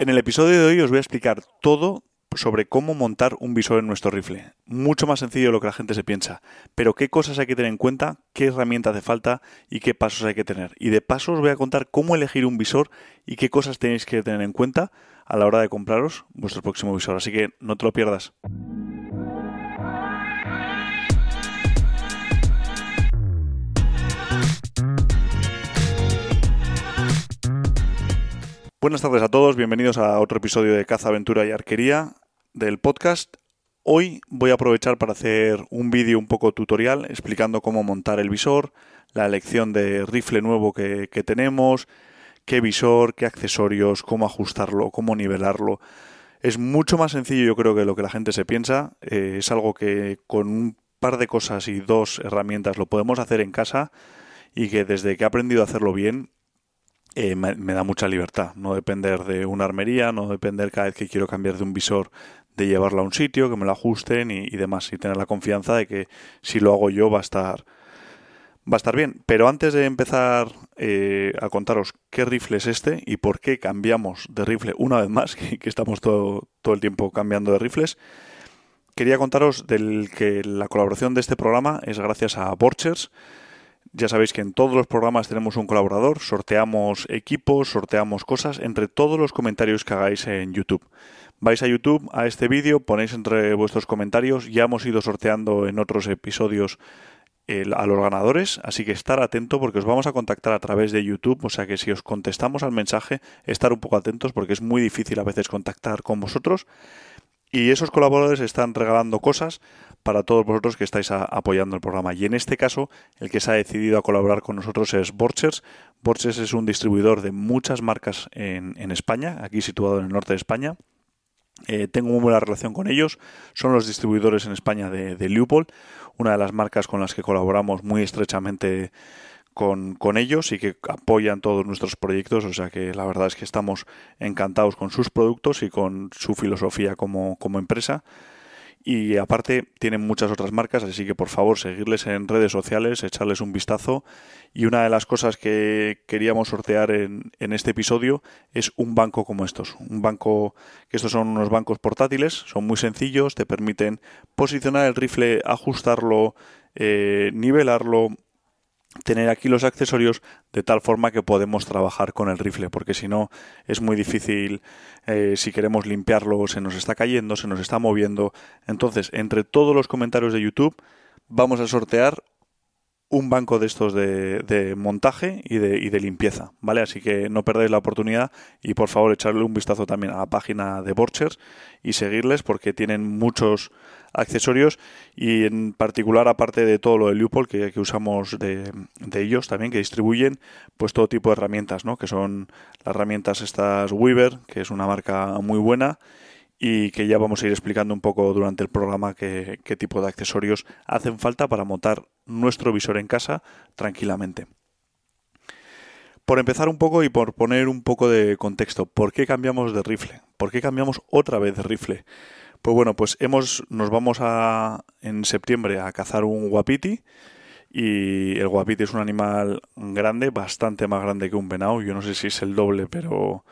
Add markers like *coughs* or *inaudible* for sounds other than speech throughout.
En el episodio de hoy os voy a explicar todo sobre cómo montar un visor en nuestro rifle. Mucho más sencillo de lo que la gente se piensa. Pero qué cosas hay que tener en cuenta, qué herramienta hace falta y qué pasos hay que tener. Y de paso os voy a contar cómo elegir un visor y qué cosas tenéis que tener en cuenta a la hora de compraros vuestro próximo visor. Así que no te lo pierdas. Buenas tardes a todos, bienvenidos a otro episodio de Caza, Aventura y Arquería del podcast. Hoy voy a aprovechar para hacer un vídeo un poco tutorial explicando cómo montar el visor, la elección de rifle nuevo que, tenemos, qué visor, qué accesorios, cómo ajustarlo, cómo nivelarlo. Es mucho más sencillo yo creo que lo que la gente se piensa. Eh, es algo que con un par de cosas y dos herramientas lo podemos hacer en casa y que desde que he aprendido a hacerlo bien eh, me, da mucha libertad. No depender de una armería, no depender cada vez que quiero cambiar de un visor de llevarlo a un sitio, que me lo ajusten y, demás. Y tener la confianza de que si lo hago yo va a estar, va a estar bien. Pero antes de empezar eh, a contaros qué rifle es este y por qué cambiamos de rifle una vez más, *laughs* que, que estamos todo, todo el tiempo cambiando de rifles, quería contaros del que la colaboración de este programa es gracias a Borchers. Ya sabéis que en todos los programas tenemos un colaborador, sorteamos equipos, sorteamos cosas entre todos los comentarios que hagáis en YouTube. Vais a YouTube, a este vídeo, ponéis entre vuestros comentarios, ya hemos ido sorteando en otros episodios a los ganadores, así que estar atento porque os vamos a contactar a través de YouTube, o sea que si os contestamos al mensaje, estar un poco atentos porque es muy difícil a veces contactar con vosotros. Y esos colaboradores están regalando cosas para todos vosotros que estáis apoyando el programa. Y en este caso, el que se ha decidido a colaborar con nosotros es Borchers. Borchers es un distribuidor de muchas marcas en, España, aquí situado en el norte de España. Eh, tengo muy buena relación con ellos. Son los distribuidores en España de, de una de las marcas con las que colaboramos muy estrechamente con, con, ellos y que apoyan todos nuestros proyectos. O sea que la verdad es que estamos encantados con sus productos y con su filosofía como, empresa. Y aparte tienen muchas otras marcas, así que por favor seguirles en redes sociales, echarles un vistazo. Y una de las cosas que queríamos sortear en, en este episodio es un banco como estos. Un banco, que estos son unos bancos portátiles, son muy sencillos, te permiten posicionar el rifle, ajustarlo, eh, nivelarlo, tener aquí los accesorios de tal forma que podemos trabajar con el rifle, porque si no es muy difícil eh, si queremos limpiarlo, se nos está cayendo, se nos está moviendo. Entonces, entre todos los comentarios de YouTube, vamos a sortear un banco de estos de, montaje y de, y de, limpieza, ¿vale? Así que no perdáis la oportunidad y por favor echarle un vistazo también a la página de Borchers y seguirles porque tienen muchos accesorios y en particular aparte de todo lo de Leupold que, usamos de, ellos también que distribuyen pues todo tipo de herramientas, ¿no? Que son las herramientas estas Weaver, que es una marca muy buena y que ya vamos a ir explicando un poco durante el programa qué, tipo de accesorios hacen falta para montar nuestro visor en casa tranquilamente. Por empezar un poco y por poner un poco de contexto, ¿por qué cambiamos de rifle? ¿Por qué cambiamos otra vez de rifle? Pues bueno, pues hemos, nos vamos a, en septiembre a cazar un guapiti y el guapiti es un animal grande, bastante más grande que un venado. Yo no sé si es el doble, pero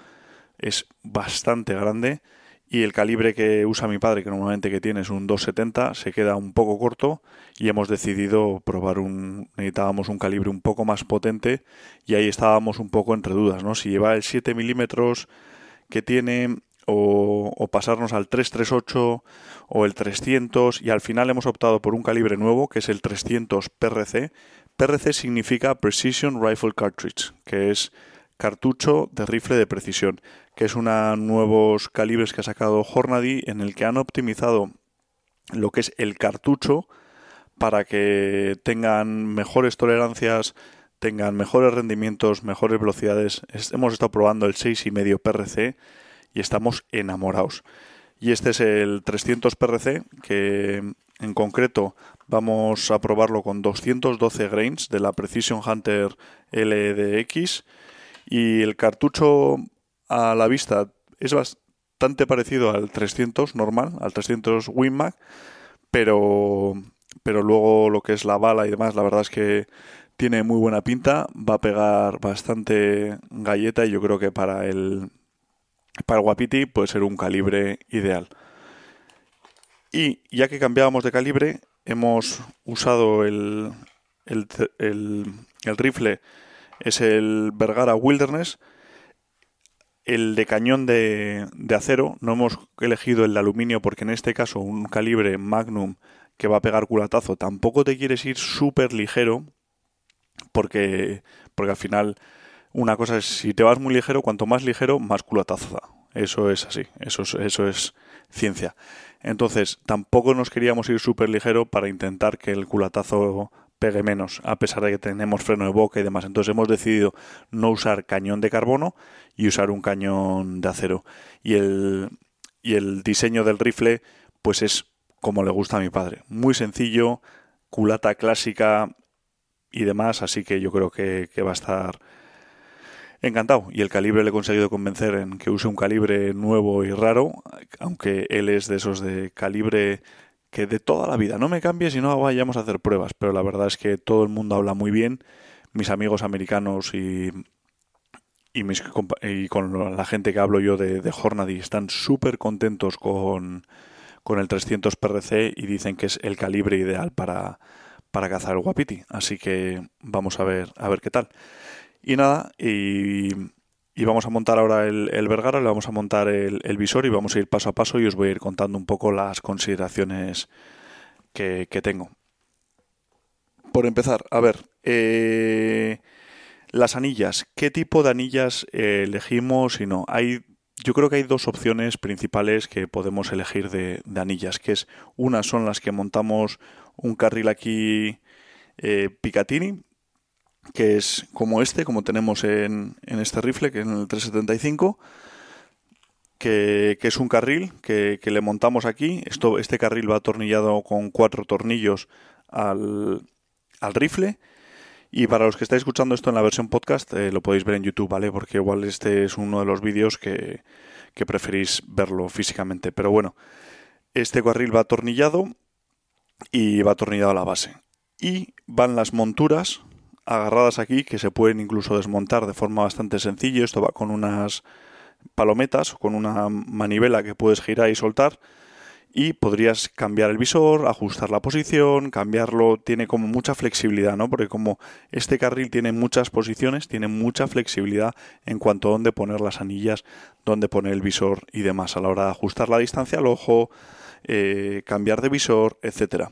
es bastante grande y el calibre que usa mi padre, que normalmente que tiene es un 270, se queda un poco corto y hemos decidido probar un necesitábamos un calibre un poco más potente y ahí estábamos un poco entre dudas, ¿no? Si lleva el 7 milímetros que tiene o, pasarnos al 338 o el 300 y al final hemos optado por un calibre nuevo que es el 300 PRC. PRC significa Precision Rifle Cartridge, que es cartucho de rifle de precisión, que es una nuevos calibres que ha sacado Hornady en el que han optimizado lo que es el cartucho para que tengan mejores tolerancias, tengan mejores rendimientos, mejores velocidades. Hemos estado probando el 6,5 PRC y estamos enamorados. Y este es el 300 PRC que en concreto vamos a probarlo con 212 grains de la Precision Hunter LDX y el cartucho a la vista es bastante parecido al 300 normal, al 300 Winmag, pero, pero luego lo que es la bala y demás, la verdad es que tiene muy buena pinta, va a pegar bastante galleta y yo creo que para el, para el Wapiti puede ser un calibre ideal. Y ya que cambiábamos de calibre, hemos usado el, el, el rifle, es el Vergara Wilderness, el de cañón de, de, acero, no hemos elegido el de aluminio porque en este caso un calibre Magnum que va a pegar culatazo, tampoco te quieres ir súper ligero porque, porque al final una cosa es, si te vas muy ligero, cuanto más ligero, más culatazo. Eso es así, eso es, eso es ciencia. Entonces, tampoco nos queríamos ir súper ligero para intentar que el culatazo pegue menos, a pesar de que tenemos freno de boca y demás. Entonces hemos decidido no usar cañón de carbono y usar un cañón de acero. Y el, y el diseño del rifle, pues es como le gusta a mi padre. Muy sencillo, culata clásica y demás, así que yo creo que va a estar encantado. Y el calibre le he conseguido convencer en que use un calibre nuevo y raro, aunque él es de esos de calibre que de toda la vida no me cambie si no vayamos a hacer pruebas, pero la verdad es que todo el mundo habla muy bien, mis amigos americanos y, y, y con la gente que hablo yo de, de Hornady están súper contentos con, con el 300 PRC y dicen que es el calibre ideal para, para cazar el guapiti, así que vamos a ver, a ver qué tal. Y nada, y, vamos a montar ahora el, el, Vergara, le vamos a montar el, el, visor y vamos a ir paso a paso y os voy a ir contando un poco las consideraciones que, que tengo. Por empezar, a ver, eh, las anillas. ¿Qué tipo de anillas elegimos y no? Hay, yo creo que hay dos opciones principales que podemos elegir de, de anillas, que es unas son las que montamos un carril aquí eh, Picatinny, que es como este, como tenemos en, este rifle, que es en el 375, que, es un carril que, que, le montamos aquí. Esto, este carril va atornillado con cuatro tornillos al, al rifle. Y para los que estáis escuchando esto en la versión podcast, eh, lo podéis ver en YouTube, ¿vale? Porque igual este es uno de los vídeos que, que preferís verlo físicamente. Pero bueno, este carril va atornillado y va atornillado a la base. Y van las monturas agarradas aquí que se pueden incluso desmontar de forma bastante sencilla. Esto va con unas palometas o con una manivela que puedes girar y soltar y podrías cambiar el visor, ajustar la posición, cambiarlo, tiene como mucha flexibilidad, ¿no? Porque como este carril tiene muchas posiciones, tiene mucha flexibilidad en cuanto a dónde poner las anillas, dónde poner el visor y demás a la hora de ajustar la distancia al ojo, eh, cambiar de visor, etcétera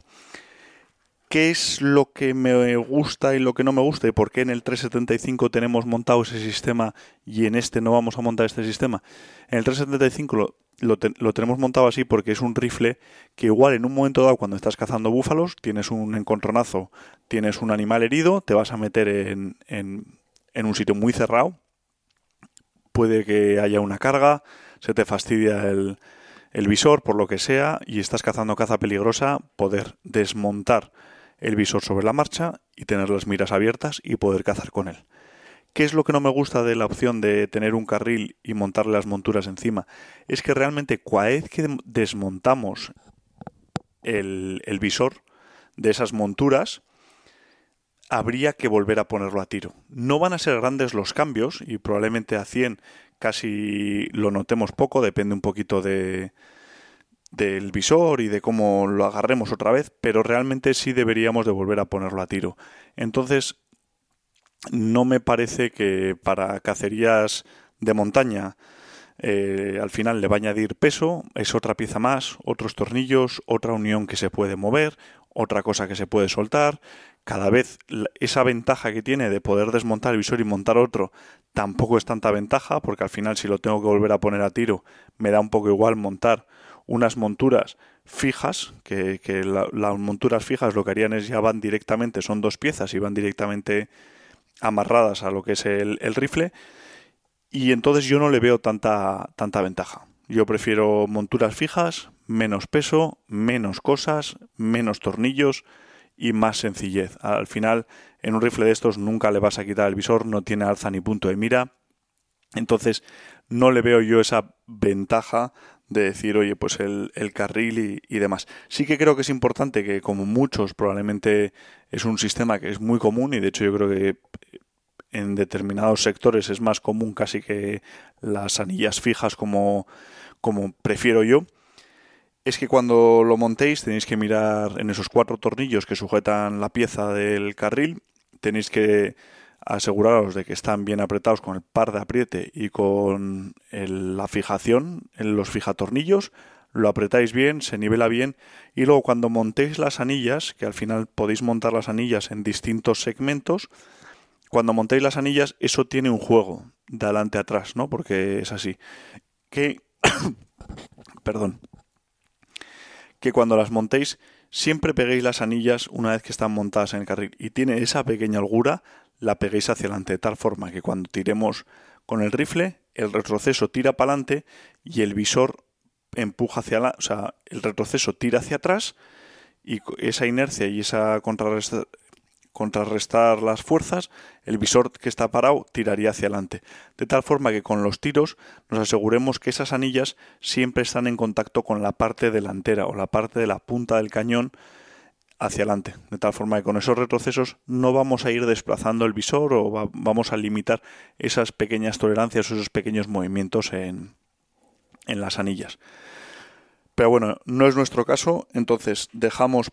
qué es lo que me gusta y lo que no me gusta y por qué en el 375 tenemos montado ese sistema y en este no vamos a montar este sistema. En el 375 lo, lo, te, lo, tenemos montado así porque es un rifle que igual en un momento dado cuando estás cazando búfalos tienes un encontronazo, tienes un animal herido, te vas a meter en, en, en un sitio muy cerrado, puede que haya una carga, se te fastidia el, el visor por lo que sea y estás cazando caza peligrosa, poder desmontar el visor sobre la marcha y tener las miras abiertas y poder cazar con él. ¿Qué es lo que no me gusta de la opción de tener un carril y montarle las monturas encima? Es que realmente cada vez que desmontamos el, el visor de esas monturas, habría que volver a ponerlo a tiro. No van a ser grandes los cambios y probablemente a 100 casi lo notemos poco, depende un poquito de, del visor y de cómo lo agarremos otra vez, pero realmente sí deberíamos de volver a ponerlo a tiro. Entonces, no me parece que para cacerías de montaña eh, al final le va a añadir peso, es otra pieza más, otros tornillos, otra unión que se puede mover, otra cosa que se puede soltar. Cada vez esa ventaja que tiene de poder desmontar el visor y montar otro tampoco es tanta ventaja, porque al final si lo tengo que volver a poner a tiro me da un poco igual montar unas monturas fijas, que, que la, las monturas fijas lo que harían es ya van directamente, son dos piezas y van directamente amarradas a lo que es el, el rifle, y entonces yo no le veo tanta, tanta ventaja. Yo prefiero monturas fijas, menos peso, menos cosas, menos tornillos y más sencillez. Al final, en un rifle de estos nunca le vas a quitar el visor, no tiene alza ni punto de mira. Entonces, no le veo yo esa ventaja de decir, oye, pues el, el carril y, y, demás. Sí que creo que es importante que, como muchos, probablemente es un sistema que es muy común y de hecho yo creo que en determinados sectores es más común casi que las anillas fijas como, como prefiero yo, es que cuando lo montéis tenéis que mirar en esos cuatro tornillos que sujetan la pieza del carril, tenéis que aseguraros de que están bien apretados con el par de apriete y con la fijación en los fijatornillos, lo apretáis bien, se nivela bien y luego cuando montéis las anillas, que al final podéis montar las anillas en distintos segmentos, cuando montéis las anillas eso tiene un juego de adelante atrás, ¿no? Porque es así. Que *coughs* perdón. Que cuando las montéis siempre peguéis las anillas una vez que están montadas en el carril y tiene esa pequeña holgura, la peguéis hacia adelante de tal forma que cuando tiremos con el rifle, el retroceso tira para adelante y el visor empuja hacia la, o sea, el retroceso tira hacia atrás y esa inercia y esa contrarrestar las fuerzas, el visor que está parado tiraría hacia adelante. De tal forma que con los tiros nos aseguremos que esas anillas siempre están en contacto con la parte delantera o la parte de la punta del cañón hacia adelante. De tal forma que con esos retrocesos no vamos a ir desplazando el visor o vamos a limitar esas pequeñas tolerancias o esos pequeños movimientos en, en las anillas. Pero bueno, no es nuestro caso, entonces dejamos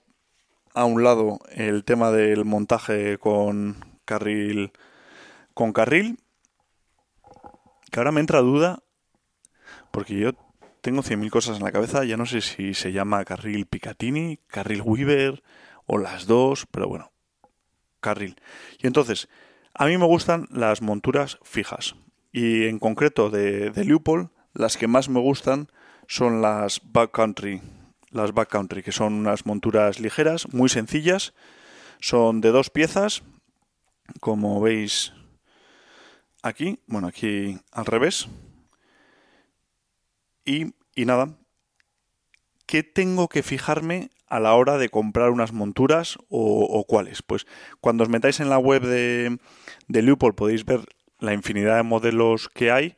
a un lado el tema del montaje con carril con carril que ahora me entra duda porque yo tengo 100.000 cosas en la cabeza, ya no sé si se llama carril Picatinny, carril Weaver o las dos, pero bueno, carril. Y entonces, a mí me gustan las monturas fijas y en concreto de, de las que más me gustan son las backcountry, las backcountry, que son unas monturas ligeras, muy sencillas, son de dos piezas, como veis aquí, bueno, aquí al revés. Y, nada, ¿qué tengo que fijarme a la hora de comprar unas monturas o, cuáles? Pues cuando os metáis en la web de, de podéis ver la infinidad de modelos que hay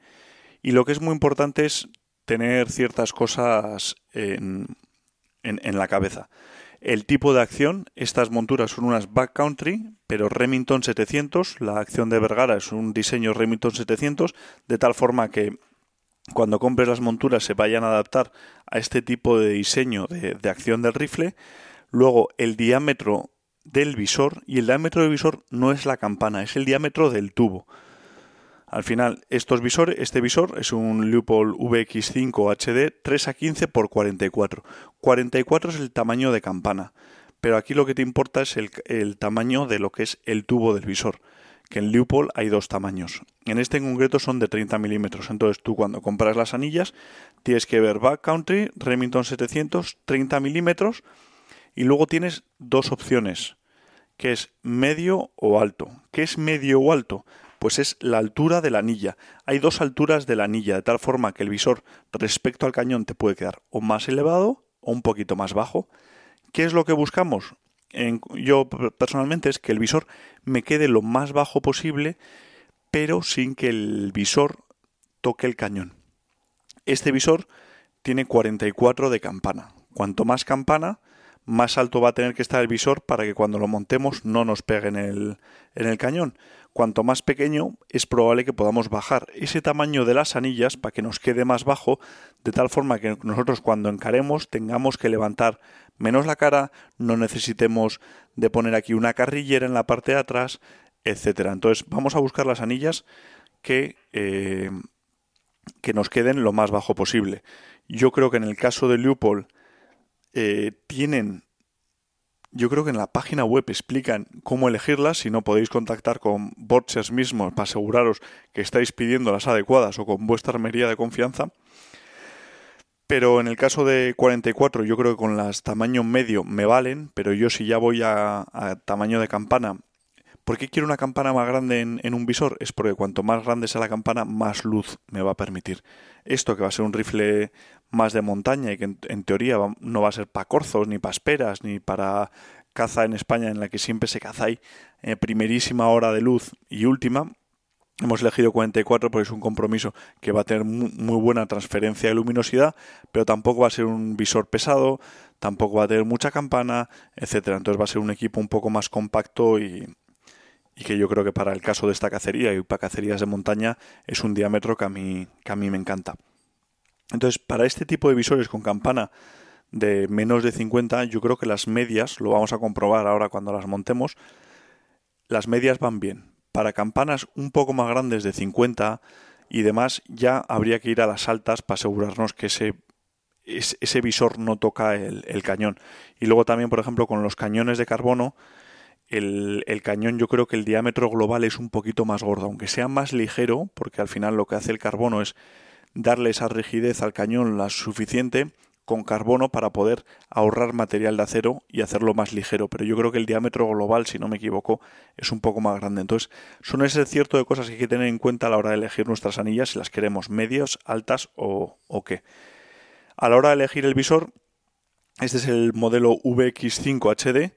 y lo que es muy importante es tener ciertas cosas en, en, la cabeza. El tipo de acción, estas monturas son unas backcountry, pero Remington 700, la acción de Vergara es un diseño Remington 700, de tal forma que cuando compres las monturas se vayan a adaptar a este tipo de diseño de, acción del rifle. Luego el diámetro del visor, y el diámetro del visor no es la campana, es el diámetro del tubo. Al final, estos visores, este visor es un Leupold VX5 HD 3 a 15 x 44. 44 es el tamaño de campana, pero aquí lo que te importa es el, tamaño de lo que es el tubo del visor, que en Leupold hay dos tamaños. En este en concreto son de 30 milímetros, entonces tú cuando compras las anillas tienes que ver Backcountry, Remington 700, 30 milímetros, y luego tienes dos opciones, que es medio o alto. ¿Qué es medio o alto? pues es la altura de la anilla. Hay dos alturas de la anilla, de tal forma que el visor respecto al cañón te puede quedar o más elevado o un poquito más bajo. ¿Qué es lo que buscamos? Yo personalmente es que el visor me quede lo más bajo posible, pero sin que el visor toque el cañón. Este visor tiene 44 de campana. Cuanto más campana, más alto va a tener que estar el visor para que cuando lo montemos no nos pegue en el, en el cañón cuanto más pequeño es probable que podamos bajar ese tamaño de las anillas para que nos quede más bajo, de tal forma que nosotros cuando encaremos tengamos que levantar menos la cara, no necesitemos de poner aquí una carrillera en la parte de atrás, etcétera. Entonces vamos a buscar las anillas que, eh, que nos queden lo más bajo posible. Yo creo que en el caso de Leupold eh, tienen yo creo que en la página web explican cómo elegirlas, si no podéis contactar con Borchers mismos para aseguraros que estáis pidiendo las adecuadas o con vuestra armería de confianza. Pero en el caso de 44 yo creo que con las tamaño medio me valen, pero yo si ya voy a, tamaño de campana, ¿por qué quiero una campana más grande en, en, un visor? Es porque cuanto más grande sea la campana, más luz me va a permitir. Esto que va a ser un rifle más de montaña y que en, teoría no va a ser para corzos, ni para esperas, ni para caza en España en la que siempre se caza ahí eh, primerísima hora de luz y última. Hemos elegido 44 porque es un compromiso que va a tener muy, buena transferencia de luminosidad, pero tampoco va a ser un visor pesado, tampoco va a tener mucha campana, etcétera. Entonces va a ser un equipo un poco más compacto y, y que yo creo que para el caso de esta cacería y para cacerías de montaña es un diámetro que a mí, que a mí me encanta. Entonces, para este tipo de visores con campana de menos de 50, yo creo que las medias, lo vamos a comprobar ahora cuando las montemos, las medias van bien. Para campanas un poco más grandes de 50 y demás, ya habría que ir a las altas para asegurarnos que ese, visor no toca el, cañón. Y luego también, por ejemplo, con los cañones de carbono, el, cañón yo creo que el diámetro global es un poquito más gordo, aunque sea más ligero, porque al final lo que hace el carbono es darle esa rigidez al cañón la suficiente con carbono para poder ahorrar material de acero y hacerlo más ligero. Pero yo creo que el diámetro global, si no me equivoco, es un poco más grande. Entonces, son ese cierto de cosas que hay que tener en cuenta a la hora de elegir nuestras anillas, si las queremos medias, altas o, qué. A la hora de elegir el visor, este es el modelo VX5 HD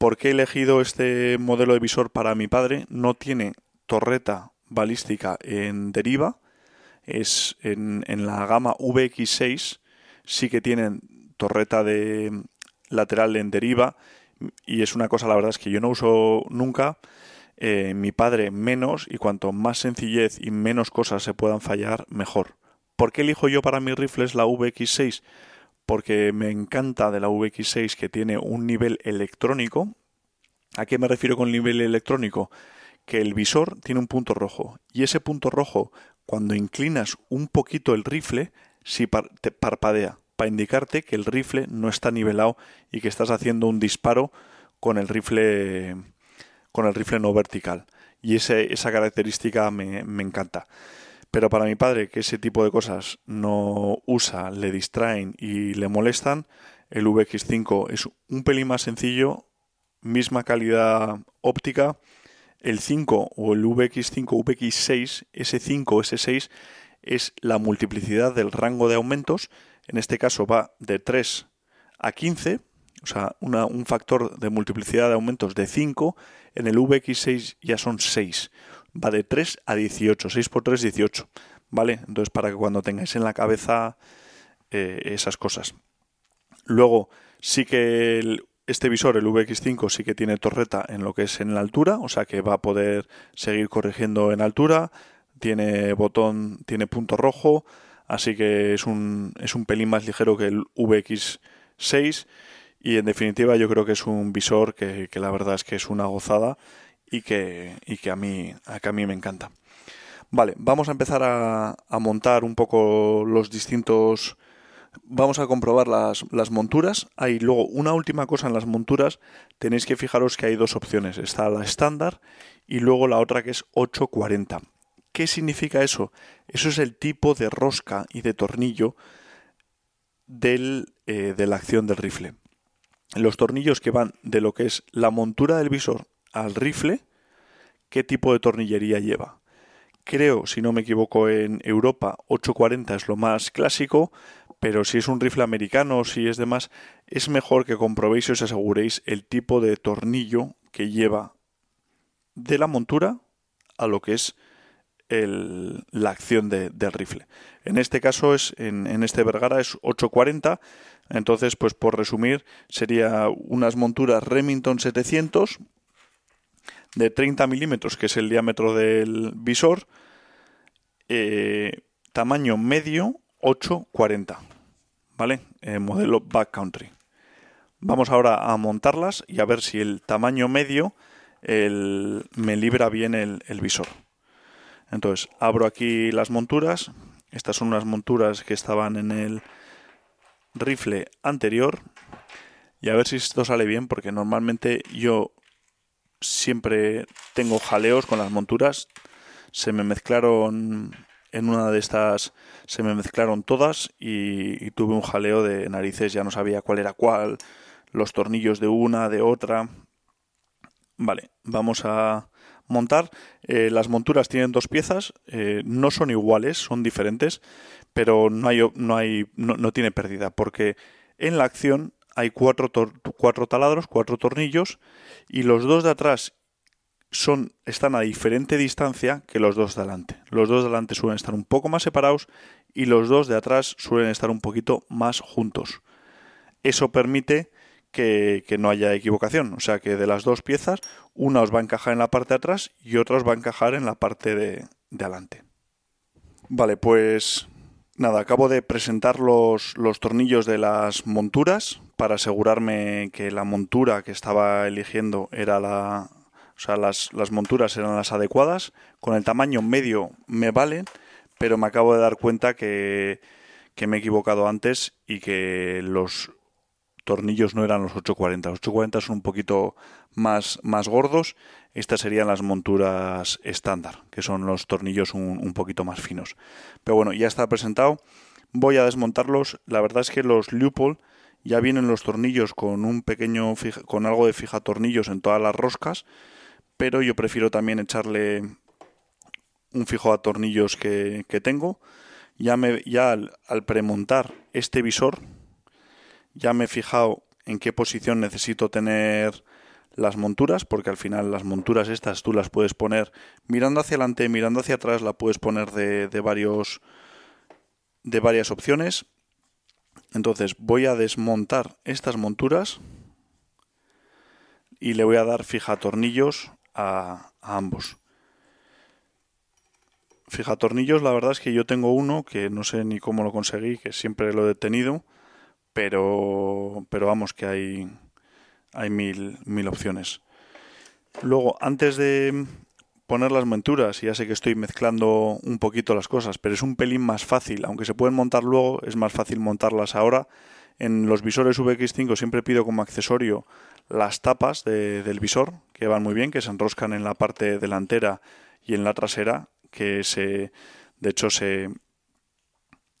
¿Por qué he elegido este modelo de visor para mi padre? No tiene torreta balística en deriva. Es en, la gama VX6 sí que tienen torreta de lateral en deriva y es una cosa la verdad es que yo no uso nunca eh, mi padre menos y cuanto más sencillez y menos cosas se puedan fallar mejor ¿por qué elijo yo para mis rifles la VX6? porque me encanta de la VX6 que tiene un nivel electrónico. ¿A qué me refiero con nivel electrónico? Que el visor tiene un punto rojo y ese punto rojo, cuando inclinas un poquito el rifle, sí te parpadea para indicarte que el rifle no está nivelado y que estás haciendo un disparo con el rifle con el rifle no vertical y ese, esa característica me, me encanta. Pero para mi padre, que ese tipo de cosas no usa, le distraen y le molestan, el VX5 es un pelín más sencillo, misma calidad óptica. El 5 o el VX5, VX6, S5 o S6 es la multiplicidad del rango de aumentos. En este caso va de 3 a 15, o sea, un factor de multiplicidad de aumentos de 5. En el VX6 ya son 6 va de 3 a 18, 6 por 3, 18, ¿vale? Entonces para que cuando tengáis en la cabeza eh, esas cosas. Luego, sí que este visor, el VX5, sí que tiene torreta en lo que es en la altura, o sea que va a poder seguir corrigiendo en altura, tiene botón, tiene punto rojo, así que es un, es un pelín más ligero que el VX6 y en definitiva yo creo que es un visor que, que la verdad es que es una gozada y que, y que, a, mí, a, mí me encanta. Vale, vamos a empezar a, a montar un poco los distintos... Vamos a comprobar las, monturas. Hay luego una última cosa en las monturas. Tenéis que fijaros que hay dos opciones. Está la estándar y luego la otra que es 840. ¿Qué significa eso? Eso es el tipo de rosca y de tornillo del, eh, de la acción del rifle. Los tornillos que van de lo que es la montura del visor al rifle, ¿qué tipo de tornillería lleva? Creo, si no me equivoco, en Europa 840 es lo más clásico, pero si es un rifle americano si es demás, es mejor que comprobéis y os aseguréis el tipo de tornillo que lleva de la montura a lo que es la acción de, del rifle. En este caso es en, en, este Vergara es 840, entonces pues por resumir sería unas monturas Remington 700 de 30 milímetros, que es el diámetro del visor, eh, tamaño medio 840, ¿vale? Eh, modelo backcountry. Vamos ahora a montarlas y a ver si el tamaño medio me libra bien el, el visor. Entonces, abro aquí las monturas. Estas son unas monturas que estaban en el rifle anterior. Y a ver si esto sale bien, porque normalmente yo siempre tengo jaleos con las monturas. Se me mezclaron en una de estas, se me mezclaron todas y, tuve un jaleo de narices, ya no sabía cuál era cuál, los tornillos de una, de otra. Vale, vamos a montar. Eh, las monturas tienen dos piezas, eh, no son iguales, son diferentes, pero no hay, no hay, no tiene pérdida, porque en la acción hay cuatro, cuatro taladros, cuatro tornillos, y los dos de atrás son, están a diferente distancia que los dos de. Los dos de suelen estar un poco más separados y los dos de atrás suelen estar un poquito más juntos. Eso permite que, que, no haya equivocación. O sea que de las dos piezas, una os va a encajar en la parte de atrás y otra os va a encajar en la parte de, de adelante. Vale, pues nada, acabo de presentar los, los tornillos de las monturas para asegurarme que la montura que estaba eligiendo era la... O sea, las, las monturas eran las adecuadas. Con el tamaño medio me valen, pero me acabo de dar cuenta que, que me he equivocado antes y que los tornillos no eran los 840. Los 840 son un poquito más, más gordos. Estas serían las monturas estándar, que son los tornillos un, un poquito más finos. Pero bueno, ya está presentado. Voy a desmontarlos. La verdad es que los Leupold ya vienen los tornillos con un pequeño con algo de fija tornillos en todas las roscas, pero yo prefiero también echarle un fijo a tornillos que, tengo. Ya, me, al premontar este visor, ya me he fijado en qué posición necesito tener las monturas, porque al final las monturas estas tú las puedes poner mirando hacia adelante, mirando hacia atrás, la puedes poner de, de varios de varias opciones. Entonces voy a desmontar estas monturas y le voy a dar fija tornillos a, ambos. Fija tornillos, la verdad es que yo tengo uno que no sé ni cómo lo conseguí, que siempre lo he tenido pero, pero vamos que hay, hay mil, mil opciones. Luego, antes de poner las monturas, ya sé que estoy mezclando un poquito las cosas, pero es un pelín más fácil, aunque se pueden montar luego, es más fácil montarlas ahora. En los visores VX5 siempre pido como accesorio las tapas de, del visor, que van muy bien, que se enroscan en la parte delantera y en la trasera, que se, de hecho se,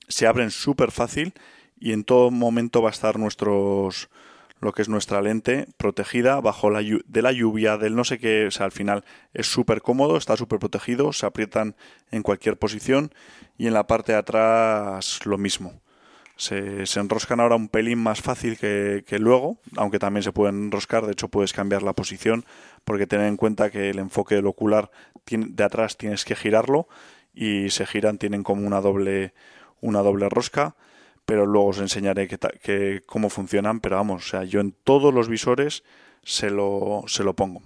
se abren súper fácil y en todo momento va a estar nuestros lo que es nuestra lente protegida bajo la de la lluvia, del no sé qué, o sea, al final es súper cómodo, está súper protegido, se aprietan en cualquier posición y en la parte de atrás lo mismo. Se, enroscan ahora un pelín más fácil que, luego, aunque también se pueden enroscar, de hecho puedes cambiar la posición porque ten en cuenta que el enfoque del ocular de atrás tienes que girarlo y se giran, tienen como una doble, una doble rosca pero luego os enseñaré que, que, cómo funcionan, pero vamos, o sea, yo en todos los visores se lo, se lo pongo.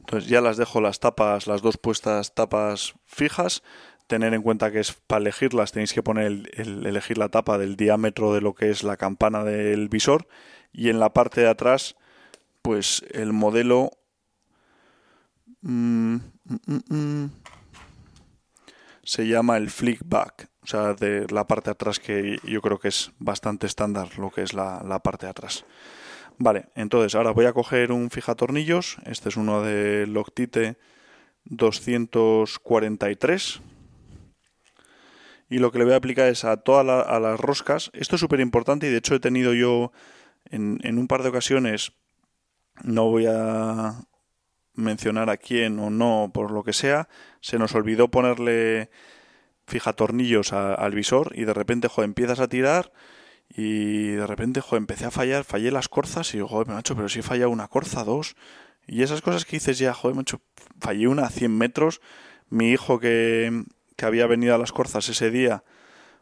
Entonces ya las dejo las tapas, las dos puestas tapas fijas. Tener en cuenta que es para elegirlas tenéis que poner el, el, elegir la tapa del diámetro de lo que es la campana del visor y en la parte de atrás pues el modelo mm, mm, mm, se llama el flickback o sea, de la parte de atrás que yo creo que es bastante estándar lo que es la, la parte de atrás. Vale, entonces ahora voy a coger un fijatornillos, este es uno de Loctite 243 y lo que le voy a aplicar es a todas a las roscas. Esto es súper importante y de hecho he tenido yo en, en, un par de ocasiones, no voy a mencionar a quién o no por lo que sea, se nos olvidó ponerle fija tornillos al visor y de repente, joder, empiezas a tirar y de repente, joder, empecé a fallar, fallé las corzas y digo, joder, macho, pero si he fallado una corza, dos. Y esas cosas que dices ya, joder, macho, fallé una a 100 metros. Mi hijo que, que había venido a las corzas ese día,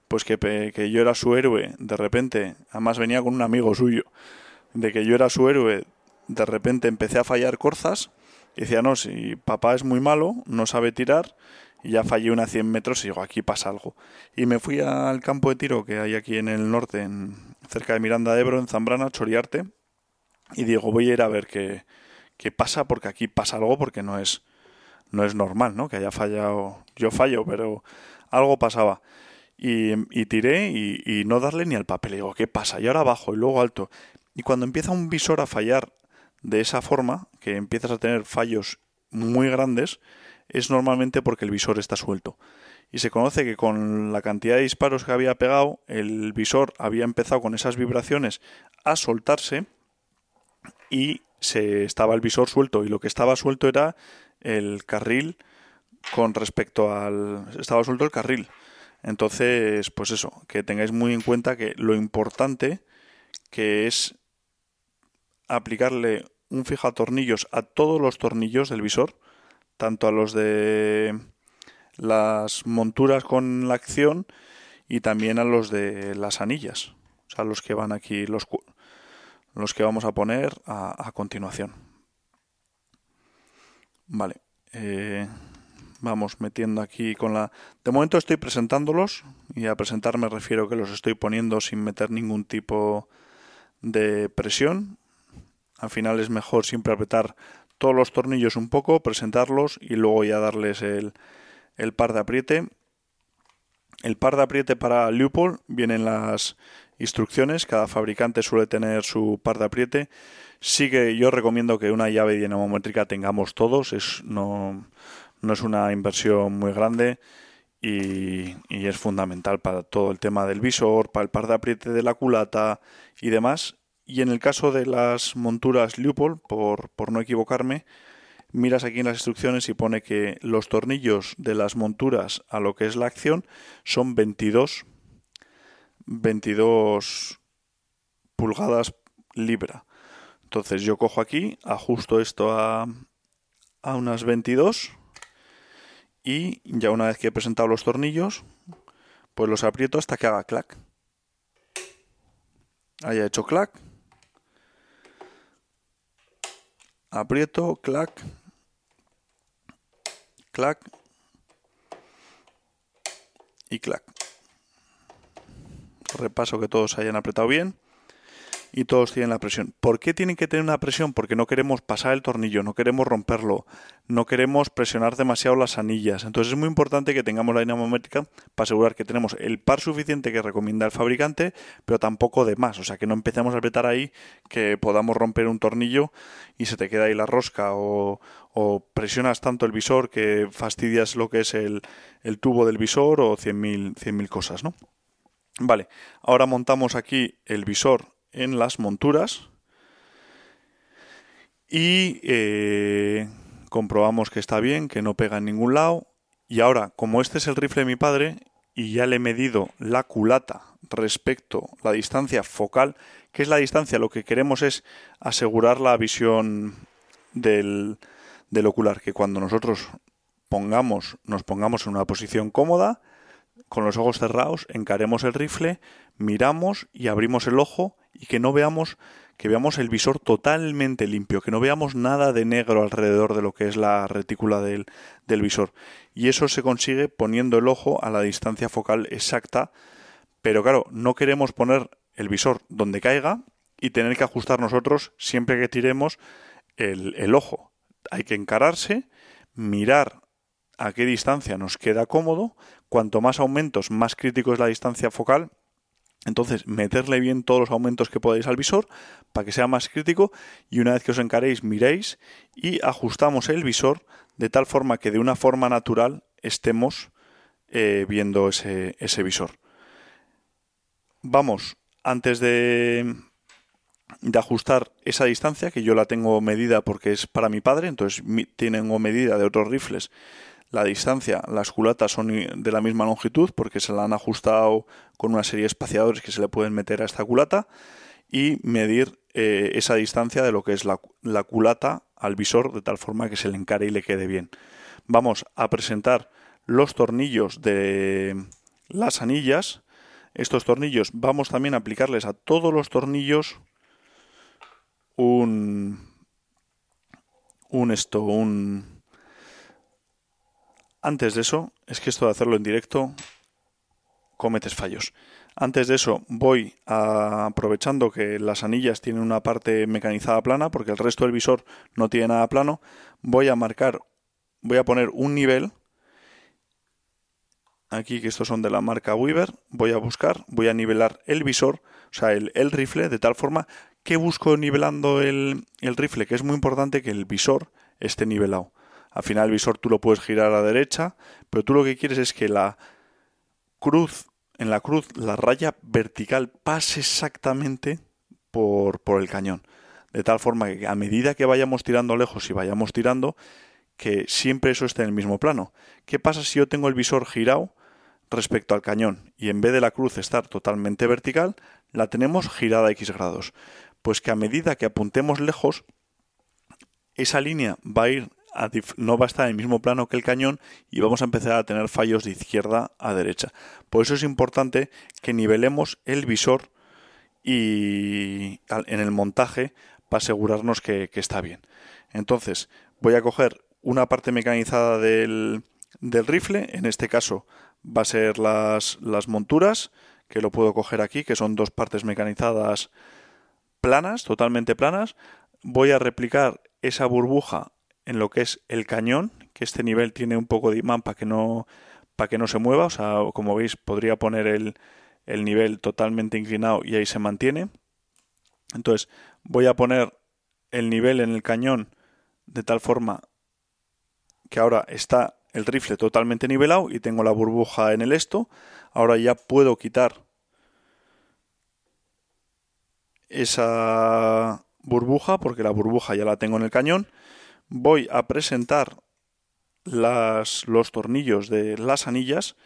pues que, que yo era su héroe, de repente, además venía con un amigo suyo, de que yo era su héroe, de repente empecé a fallar corzas y decía, no, si papá es muy malo, no sabe tirar, y ya fallé una 100 metros y digo, aquí pasa algo. Y me fui al campo de tiro que hay aquí en el norte, cerca de Miranda de Ebro, en Zambrana, Choriarte, y digo, voy a ir a ver qué, qué pasa, porque aquí pasa algo, porque no es, no es normal, ¿no? Que haya fallado, yo fallo, pero algo pasaba. Y, y tiré y, y, no darle ni al papel. Y digo, ¿qué pasa? Y ahora abajo y luego alto. Y cuando empieza un visor a fallar de esa forma, que empiezas a tener fallos muy grandes, es normalmente porque el visor está suelto. Y se conoce que con la cantidad de disparos que había pegado, el visor había empezado con esas vibraciones a soltarse y se estaba el visor suelto. Y lo que estaba suelto era el carril con respecto al. estaba suelto el carril. Entonces, pues eso, que tengáis muy en cuenta que lo importante que es aplicarle un fijatornillos a todos los tornillos del visor tanto a los de las monturas con la acción y también a los de las anillas, o sea, los que van aquí, los, los que vamos a poner a, continuación. Vale. Eh, vamos metiendo aquí con la... De momento estoy presentándolos y a presentar me refiero que los estoy poniendo sin meter ningún tipo de presión. Al final es mejor siempre apretar todos los tornillos un poco, presentarlos y luego ya darles el, el par de apriete. El par de apriete para Leupold vienen las instrucciones, cada fabricante suele tener su par de apriete. Sí que yo recomiendo que una llave dinamométrica tengamos todos, es, no, no es una inversión muy grande y, y, es fundamental para todo el tema del visor, para el par de apriete de la culata y demás. Y en el caso de las monturas Leupold, por, por no equivocarme, miras aquí en las instrucciones y pone que los tornillos de las monturas a lo que es la acción son 22, 22 pulgadas libra. Entonces yo cojo aquí, ajusto esto a, unas 22 y ya una vez que he presentado los tornillos, pues los aprieto hasta que haga clac. Haya hecho clac. Aprieto, clac, clac y clac. Repaso que todos hayan apretado bien y todos tienen la presión. ¿Por qué tienen que tener una presión? Porque no queremos pasar el tornillo, no queremos romperlo, no queremos presionar demasiado las anillas. Entonces es muy importante que tengamos la dinamométrica para asegurar que tenemos el par suficiente que recomienda el fabricante, pero tampoco de más. O sea, que no empecemos a apretar ahí que podamos romper un tornillo y se te queda ahí la rosca o, presionas tanto el visor que fastidias lo que es el, tubo del visor o 100.000 mil cosas, ¿no? Vale, ahora montamos aquí el visor en las monturas y eh, comprobamos que está bien, que no pega en ningún lado. Y ahora, como este es el rifle de mi padre y ya le he medido la culata respecto a la distancia focal, que es la distancia, lo que queremos es asegurar la visión del, del ocular, que cuando nosotros pongamos, nos pongamos en una posición cómoda, con los ojos cerrados, encaremos el rifle, miramos y abrimos el ojo y que no veamos, que veamos el visor totalmente limpio, que no veamos nada de negro alrededor de lo que es la retícula del, del visor. Y eso se consigue poniendo el ojo a la distancia focal exacta, pero claro, no queremos poner el visor donde caiga y tener que ajustar nosotros siempre que tiremos el, el ojo. Hay que encararse, mirar a qué distancia nos queda cómodo. Cuanto más aumentos, más crítico es la distancia focal. Entonces, meterle bien todos los aumentos que podáis al visor para que sea más crítico y una vez que os encaréis, miréis y ajustamos el visor de tal forma que de una forma natural estemos eh, viendo ese, ese visor. Vamos, antes de, de ajustar esa distancia, que yo la tengo medida porque es para mi padre, entonces tengo medida de otros rifles la distancia, las culatas son de la misma longitud porque se la han ajustado con una serie de espaciadores que se le pueden meter a esta culata y medir eh, esa distancia de lo que es la, la, culata al visor de tal forma que se le encare y le quede bien. Vamos a presentar los tornillos de las anillas. Estos tornillos vamos también a aplicarles a todos los tornillos un un esto, un antes de eso, es que esto de hacerlo en directo cometes fallos. Antes de eso voy aprovechando que las anillas tienen una parte mecanizada plana porque el resto del visor no tiene nada plano, voy a marcar, voy a poner un nivel aquí que estos son de la marca Weaver, voy a buscar, voy a nivelar el visor, o sea, el, rifle, de tal forma que busco nivelando el, el rifle, que es muy importante que el visor esté nivelado. Al final el visor tú lo puedes girar a la derecha, pero tú lo que quieres es que la cruz, en la cruz, la raya vertical pase exactamente por, por el cañón. De tal forma que a medida que vayamos tirando lejos y vayamos tirando, que siempre eso esté en el mismo plano. ¿Qué pasa si yo tengo el visor girado respecto al cañón y en vez de la cruz estar totalmente vertical, la tenemos girada a X grados? Pues que a medida que apuntemos lejos, esa línea va a ir no va a estar en el mismo plano que el cañón y vamos a empezar a tener fallos de izquierda a derecha. Por eso es importante que nivelemos el visor y en el montaje para asegurarnos que, está bien. Entonces voy a coger una parte mecanizada del, del rifle, en este caso va a ser las, las monturas, que lo puedo coger aquí, que son dos partes mecanizadas planas, totalmente planas. Voy a replicar esa burbuja en lo que es el cañón, que este nivel tiene un poco de imán para que no, para que no se mueva. O sea, como veis, podría poner el, el nivel totalmente inclinado y ahí se mantiene. Entonces, voy a poner el nivel en el cañón de tal forma que ahora está el rifle totalmente nivelado y tengo la burbuja en el esto. Ahora ya puedo quitar esa burbuja porque la burbuja ya la tengo en el cañón. Voy a presentar las, los tornillos de las anillas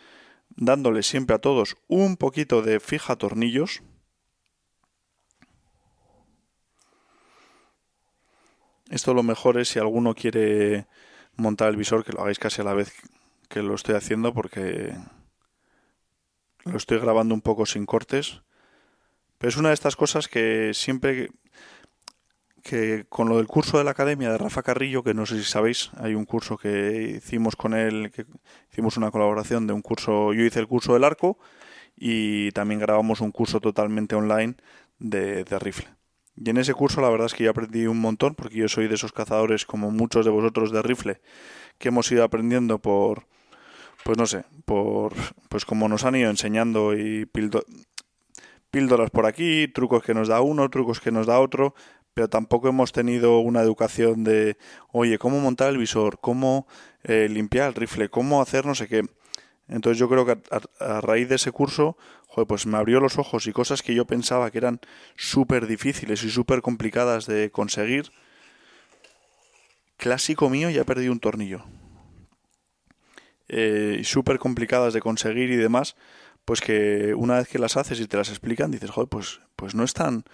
dándole siempre a todos un poquito de fija tornillos. Esto lo mejor es si alguno quiere montar el visor que lo hagáis casi a la vez que lo estoy haciendo porque lo estoy grabando un poco sin cortes. Pero es una de estas cosas que siempre que con lo del curso de la academia de Rafa Carrillo, que no sé si sabéis, hay un curso que hicimos con él, que hicimos una colaboración de un curso, yo hice el curso del arco y también grabamos un curso totalmente online de, de rifle. Y en ese curso la verdad es que yo aprendí un montón, porque yo soy de esos cazadores como muchos de vosotros de rifle, que hemos ido aprendiendo por, pues no sé, por, pues como nos han ido enseñando y píldoras por aquí, trucos que nos da uno, trucos que nos da otro, pero tampoco hemos tenido una educación de, oye, cómo montar el visor, cómo eh, limpiar el rifle, cómo hacer no sé qué. Entonces yo creo que a, raíz de ese curso, joder, pues me abrió los ojos y cosas que yo pensaba que eran súper difíciles y súper complicadas de conseguir. Clásico mío, ya perdido un tornillo. Eh, súper complicadas de conseguir y demás, pues que una vez que las haces y te las explican, dices, joder, pues, pues no es tan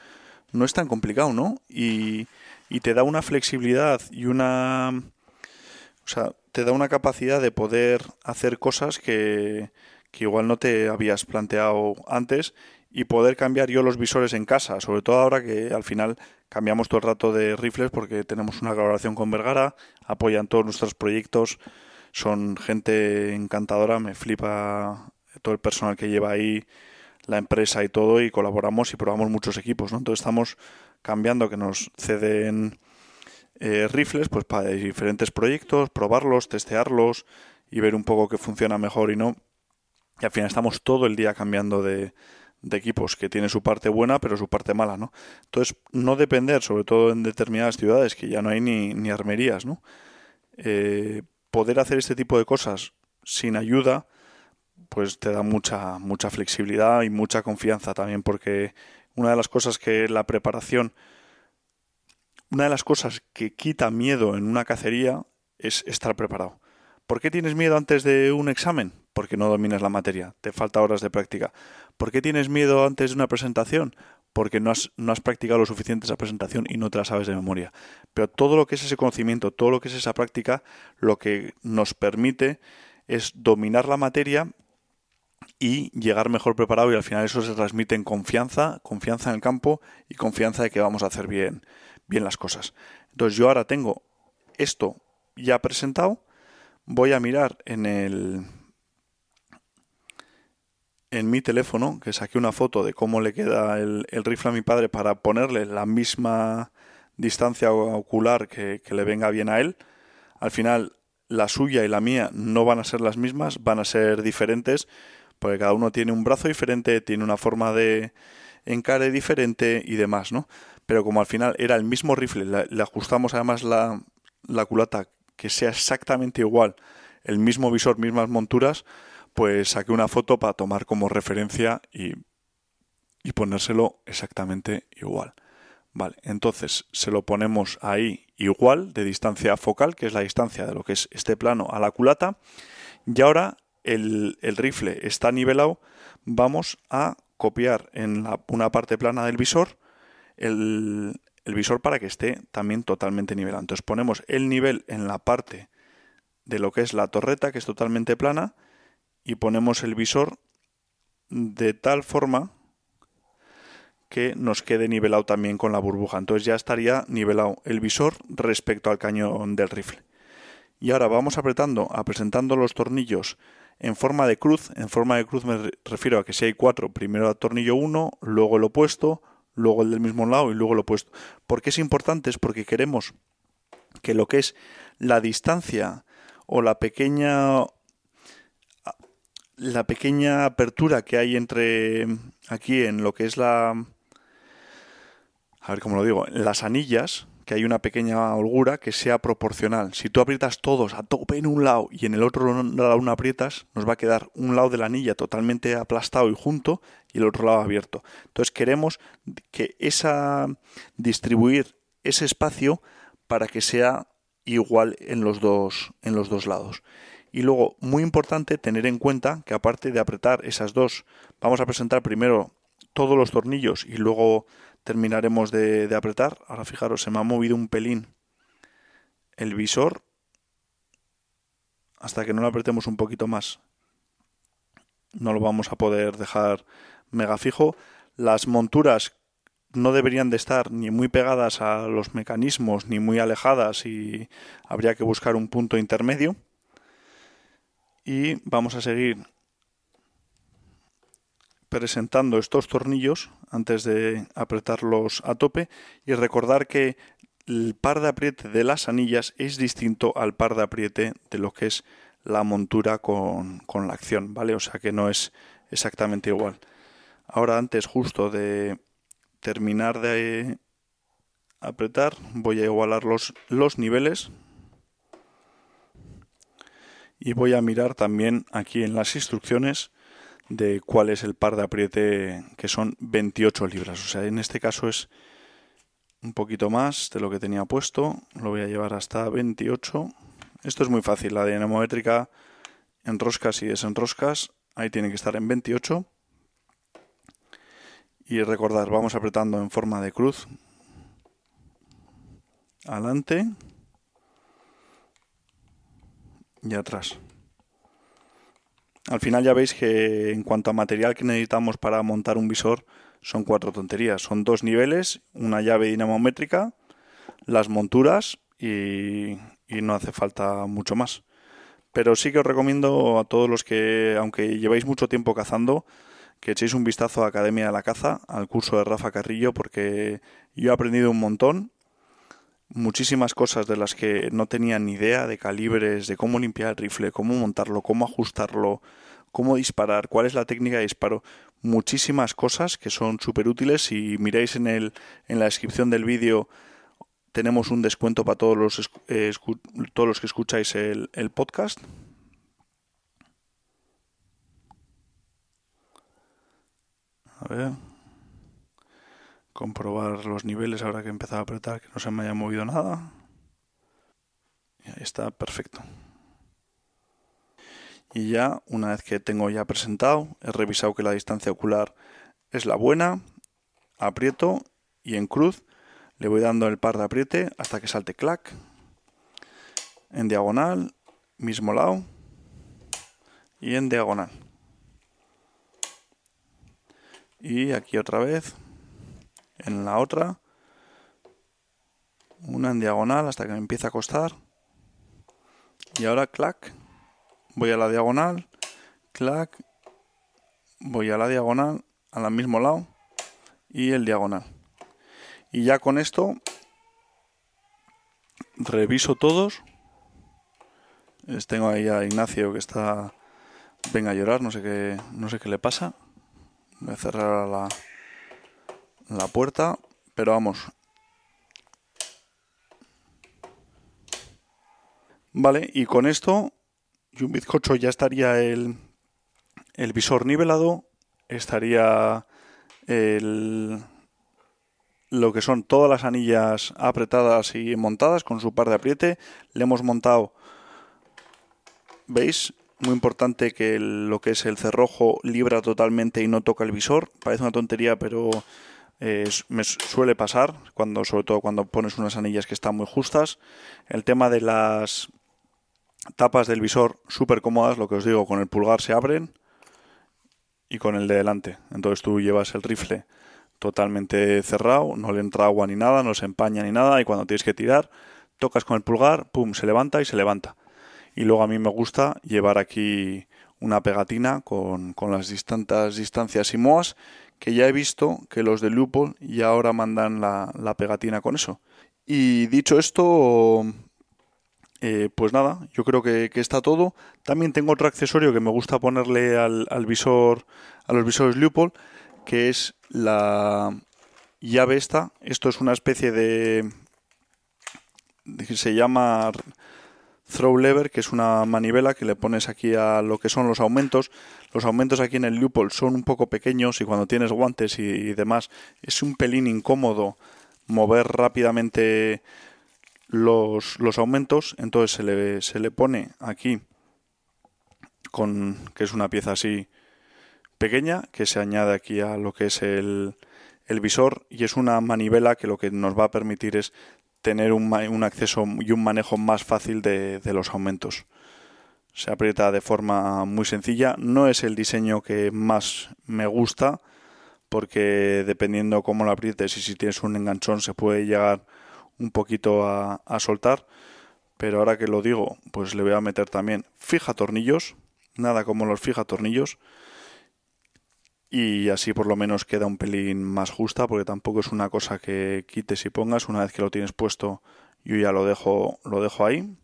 no es tan complicado, ¿no? Y, y te da una flexibilidad y una... O sea, te da una capacidad de poder hacer cosas que, que igual no te habías planteado antes y poder cambiar yo los visores en casa, sobre todo ahora que al final cambiamos todo el rato de rifles porque tenemos una colaboración con Vergara, apoyan todos nuestros proyectos, son gente encantadora, me flipa todo el personal que lleva ahí, la empresa y todo y colaboramos y probamos muchos equipos, ¿no? Entonces estamos cambiando que nos ceden eh, rifles pues para diferentes proyectos, probarlos, testearlos y ver un poco qué funciona mejor y no. Y al final estamos todo el día cambiando de, de equipos, que tiene su parte buena pero su parte mala, ¿no? Entonces no depender, sobre todo en determinadas ciudades que ya no hay ni, ni armerías, ¿no? Eh, poder hacer este tipo de cosas sin ayuda pues te da mucha, mucha flexibilidad y mucha confianza también, porque una de las cosas que la preparación, una de las cosas que quita miedo en una cacería es estar preparado. ¿Por qué tienes miedo antes de un examen? Porque no dominas la materia, te falta horas de práctica. ¿Por qué tienes miedo antes de una presentación? Porque no has, no has practicado lo suficiente esa presentación y no te la sabes de memoria. Pero todo lo que es ese conocimiento, todo lo que es esa práctica, lo que nos permite es dominar la materia y llegar mejor preparado y al final eso se transmite en confianza, confianza en el campo y confianza de que vamos a hacer bien, bien las cosas. Entonces yo ahora tengo esto ya presentado, voy a mirar en el en mi teléfono, que saqué una foto de cómo le queda el, rifle a mi padre para ponerle la misma distancia ocular que, que le venga bien a él. Al final, la suya y la mía no van a ser las mismas, van a ser diferentes porque cada uno tiene un brazo diferente, tiene una forma de encare diferente y demás, ¿no? Pero como al final era el mismo rifle, le, ajustamos además la, la culata que sea exactamente igual, el mismo visor, mismas monturas, pues saqué una foto para tomar como referencia y, y ponérselo exactamente igual. Vale, entonces se lo ponemos ahí igual de distancia focal, que es la distancia de lo que es este plano a la culata. Y ahora el, rifle está nivelado, vamos a copiar en una parte plana del visor el, visor para que esté también totalmente nivelado. Entonces ponemos el nivel en la parte de lo que es la torreta, que es totalmente plana, y ponemos el visor de tal forma que nos quede nivelado también con la burbuja. Entonces ya estaría nivelado el visor respecto al cañón del rifle. Y ahora vamos apretando, presentando los tornillos en forma de cruz. En forma de cruz me refiero a que si hay cuatro, primero el tornillo uno, luego el opuesto, luego el del mismo lado y luego el opuesto. ¿Por qué es importante? Es porque queremos que lo que es la distancia o la pequeña la pequeña apertura que hay entre aquí en lo que es la a ver cómo lo digo, las anillas, que hay una pequeña holgura que sea proporcional. Si tú aprietas todos a tope en un lado y en el otro lado no aprietas, nos va a quedar un lado de la anilla totalmente aplastado y junto y el otro lado abierto. Entonces queremos que esa distribuir ese espacio para que sea igual en los dos en los dos lados. Y luego, muy importante tener en cuenta que aparte de apretar esas dos, vamos a presentar primero todos los tornillos y luego terminaremos de, apretar. Ahora fijaros, se me ha movido un pelín el visor hasta que no lo apretemos un poquito más. No lo vamos a poder dejar mega fijo. Las monturas no deberían de estar ni muy pegadas a los mecanismos ni muy alejadas y habría que buscar un punto intermedio. Y vamos a seguir presentando estos tornillos antes de apretarlos a tope y recordar que el par de apriete de las anillas es distinto al par de apriete de lo que es la montura con, con la acción, ¿vale? O sea que no es exactamente igual. Ahora antes justo de terminar de apretar voy a igualar los, los niveles y voy a mirar también aquí en las instrucciones de cuál es el par de apriete que son 28 libras. O sea, en este caso es un poquito más de lo que tenía puesto. Lo voy a llevar hasta 28. Esto es muy fácil. La dinamométrica enroscas y desenroscas. Ahí tiene que estar en 28. Y recordar, vamos apretando en forma de cruz. Adelante. Y atrás. Al final ya veis que en cuanto a material que necesitamos para montar un visor son cuatro tonterías. Son dos niveles, una llave dinamométrica, las monturas y, no hace falta mucho más. Pero sí que os recomiendo a todos los que, aunque lleváis mucho tiempo cazando, que echéis un vistazo a Academia de la Caza, al curso de Rafa Carrillo, porque yo he aprendido un montón muchísimas cosas de las que no tenía ni idea de calibres, de cómo limpiar el rifle, cómo montarlo, cómo ajustarlo, cómo disparar, cuál es la técnica de disparo, muchísimas cosas que son súper útiles. Si miráis en, el, en la descripción del vídeo tenemos un descuento para todos los, eh, todos los que escucháis el, el podcast. A ver comprobar los niveles ahora que he empezado a apretar que no se me haya movido nada. Y ahí está, perfecto. Y ya, una vez que tengo ya presentado, he revisado que la distancia ocular es la buena, aprieto y en cruz le voy dando el par de apriete hasta que salte clac. En diagonal, mismo lado y en diagonal. Y aquí otra vez en la otra, una en diagonal hasta que me empieza a costar. Y ahora clac, voy a la diagonal, clac, voy a la diagonal, al mismo lado y el diagonal. Y ya con esto reviso todos. Tengo ahí a Ignacio que está venga a llorar, no sé qué, no sé qué le pasa. Voy a cerrar la, la puerta, pero vamos. Vale, y con esto, y un bizcocho ya estaría el, el visor nivelado, estaría el, lo que son todas las anillas apretadas y montadas con su par de apriete. Le hemos montado, ¿veis? Muy importante que lo que es el cerrojo libra totalmente y no toca el visor. Parece una tontería, pero me suele pasar, cuando, sobre todo cuando pones unas anillas que están muy justas. El tema de las tapas del visor súper cómodas, lo que os digo, con el pulgar se abren y con el de delante. Entonces tú llevas el rifle totalmente cerrado, no le entra agua ni nada, no se empaña ni nada y cuando tienes que tirar, tocas con el pulgar, pum, se levanta y se levanta. Y luego a mí me gusta llevar aquí una pegatina con, las distintas distancias y moas que ya he visto que los de Lupol ya ahora mandan la, pegatina con eso. Y dicho esto, eh, pues nada, yo creo que, está todo. También tengo otro accesorio que me gusta ponerle al, al visor, a los visores Lupol, que es la llave esta. Esto es una especie de, de se llama throw lever, que es una manivela que le pones aquí a lo que son los aumentos. Los aumentos aquí en el Leupold son un poco pequeños y cuando tienes guantes y, demás es un pelín incómodo mover rápidamente los, los aumentos. Entonces se le, se le pone aquí con que es una pieza así pequeña que se añade aquí a lo que es el, el visor y es una manivela que lo que nos va a permitir es tener un, un acceso y un manejo más fácil de, de, los aumentos. Se aprieta de forma muy sencilla. No es el diseño que más me gusta porque dependiendo cómo lo aprietes y si tienes un enganchón se puede llegar un poquito a, a soltar. Pero ahora que lo digo, pues le voy a meter también fija tornillos. Nada como los fija tornillos y así por lo menos queda un pelín más justa porque tampoco es una cosa que quites y pongas. Una vez que lo tienes puesto yo ya lo dejo lo dejo ahí.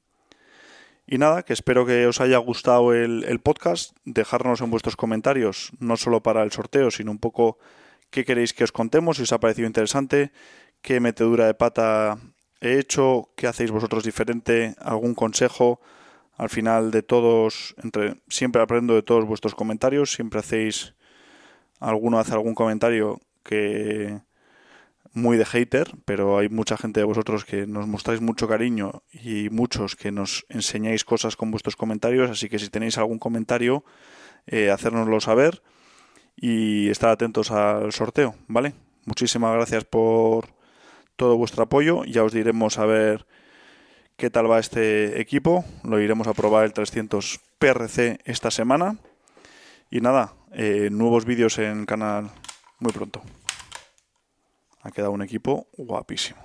Y nada que espero que os haya gustado el, podcast. Dejarnos en vuestros comentarios no solo para el sorteo sino un poco qué queréis que os contemos si os ha parecido interesante qué metedura de pata he hecho qué hacéis vosotros diferente algún consejo. Al final de todos entre siempre aprendo de todos vuestros comentarios siempre hacéis alguno hace algún comentario que muy de hater, pero hay mucha gente de vosotros que nos mostráis mucho cariño y muchos que nos enseñáis cosas con vuestros comentarios, así que si tenéis algún comentario, eh, hacérnoslo saber y estar atentos al sorteo, ¿vale? Muchísimas gracias por todo vuestro apoyo, ya os diremos a ver qué tal va este equipo, lo iremos a probar el 300 PRC esta semana y nada, eh, nuevos vídeos en canal muy pronto. Ha quedado un equipo guapísimo.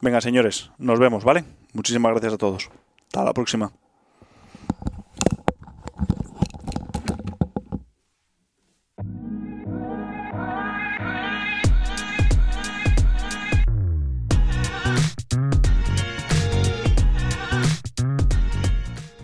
Venga, señores, nos vemos, ¿vale? Muchísimas gracias a todos. Hasta la próxima.